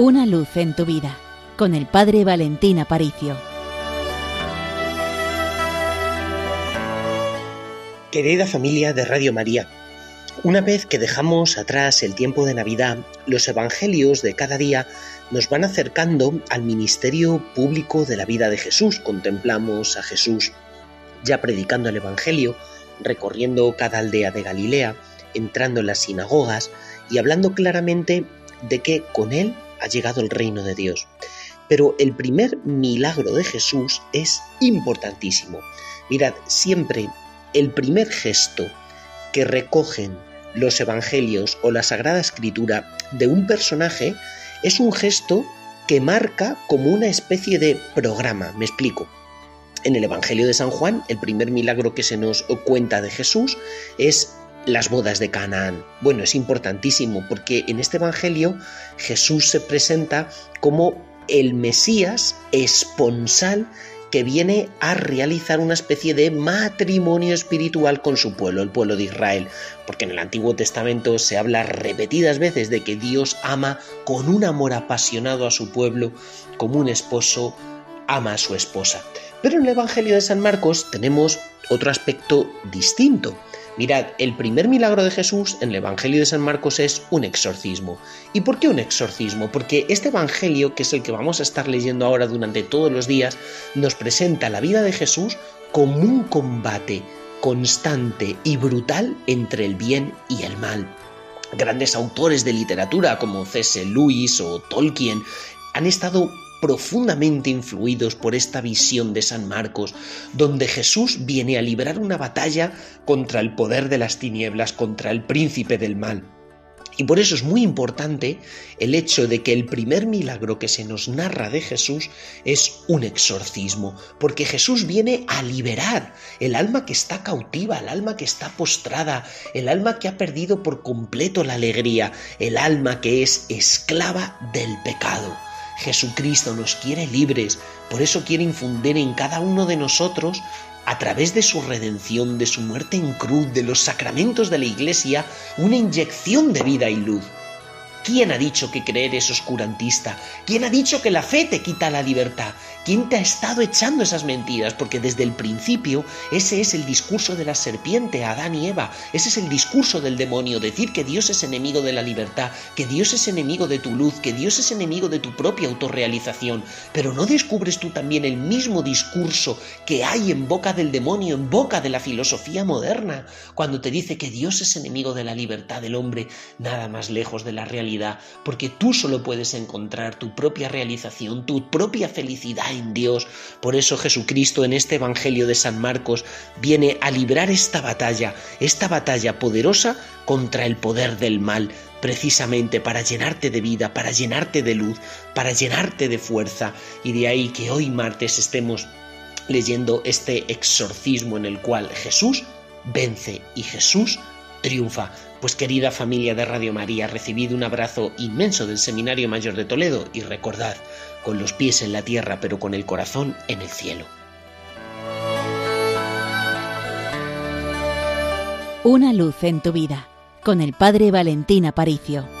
Una luz en tu vida con el Padre Valentín Aparicio. Querida familia de Radio María, una vez que dejamos atrás el tiempo de Navidad, los evangelios de cada día nos van acercando al ministerio público de la vida de Jesús. Contemplamos a Jesús ya predicando el Evangelio, recorriendo cada aldea de Galilea, entrando en las sinagogas y hablando claramente de que con él ha llegado el reino de Dios. Pero el primer milagro de Jesús es importantísimo. Mirad, siempre el primer gesto que recogen los evangelios o la Sagrada Escritura de un personaje es un gesto que marca como una especie de programa. Me explico. En el Evangelio de San Juan, el primer milagro que se nos cuenta de Jesús es las bodas de Canaán. Bueno, es importantísimo porque en este Evangelio Jesús se presenta como el Mesías esponsal que viene a realizar una especie de matrimonio espiritual con su pueblo, el pueblo de Israel, porque en el Antiguo Testamento se habla repetidas veces de que Dios ama con un amor apasionado a su pueblo, como un esposo ama a su esposa. Pero en el Evangelio de San Marcos tenemos otro aspecto distinto. Mirad, el primer milagro de Jesús en el Evangelio de San Marcos es un exorcismo. ¿Y por qué un exorcismo? Porque este Evangelio, que es el que vamos a estar leyendo ahora durante todos los días, nos presenta la vida de Jesús como un combate constante y brutal entre el bien y el mal. Grandes autores de literatura como C.S. Lewis o Tolkien han estado profundamente influidos por esta visión de San Marcos, donde Jesús viene a librar una batalla contra el poder de las tinieblas, contra el príncipe del mal. Y por eso es muy importante el hecho de que el primer milagro que se nos narra de Jesús es un exorcismo, porque Jesús viene a liberar el alma que está cautiva, el alma que está postrada, el alma que ha perdido por completo la alegría, el alma que es esclava del pecado. Jesucristo nos quiere libres, por eso quiere infundir en cada uno de nosotros, a través de su redención, de su muerte en cruz, de los sacramentos de la Iglesia, una inyección de vida y luz. ¿Quién ha dicho que creer es oscurantista? ¿Quién ha dicho que la fe te quita la libertad? ¿Quién te ha estado echando esas mentiras? Porque desde el principio ese es el discurso de la serpiente, Adán y Eva. Ese es el discurso del demonio, decir que Dios es enemigo de la libertad, que Dios es enemigo de tu luz, que Dios es enemigo de tu propia autorrealización. Pero ¿no descubres tú también el mismo discurso que hay en boca del demonio, en boca de la filosofía moderna, cuando te dice que Dios es enemigo de la libertad del hombre, nada más lejos de la realidad, porque tú solo puedes encontrar tu propia realización, tu propia felicidad en Dios. Por eso Jesucristo en este Evangelio de San Marcos viene a librar esta batalla, esta batalla poderosa contra el poder del mal, precisamente para llenarte de vida, para llenarte de luz, para llenarte de fuerza. Y de ahí que hoy martes estemos leyendo este exorcismo en el cual Jesús vence y Jesús triunfa. Pues querida familia de Radio María, recibid un abrazo inmenso del Seminario Mayor de Toledo y recordad, con los pies en la tierra pero con el corazón en el cielo. Una luz en tu vida, con el Padre Valentín Aparicio.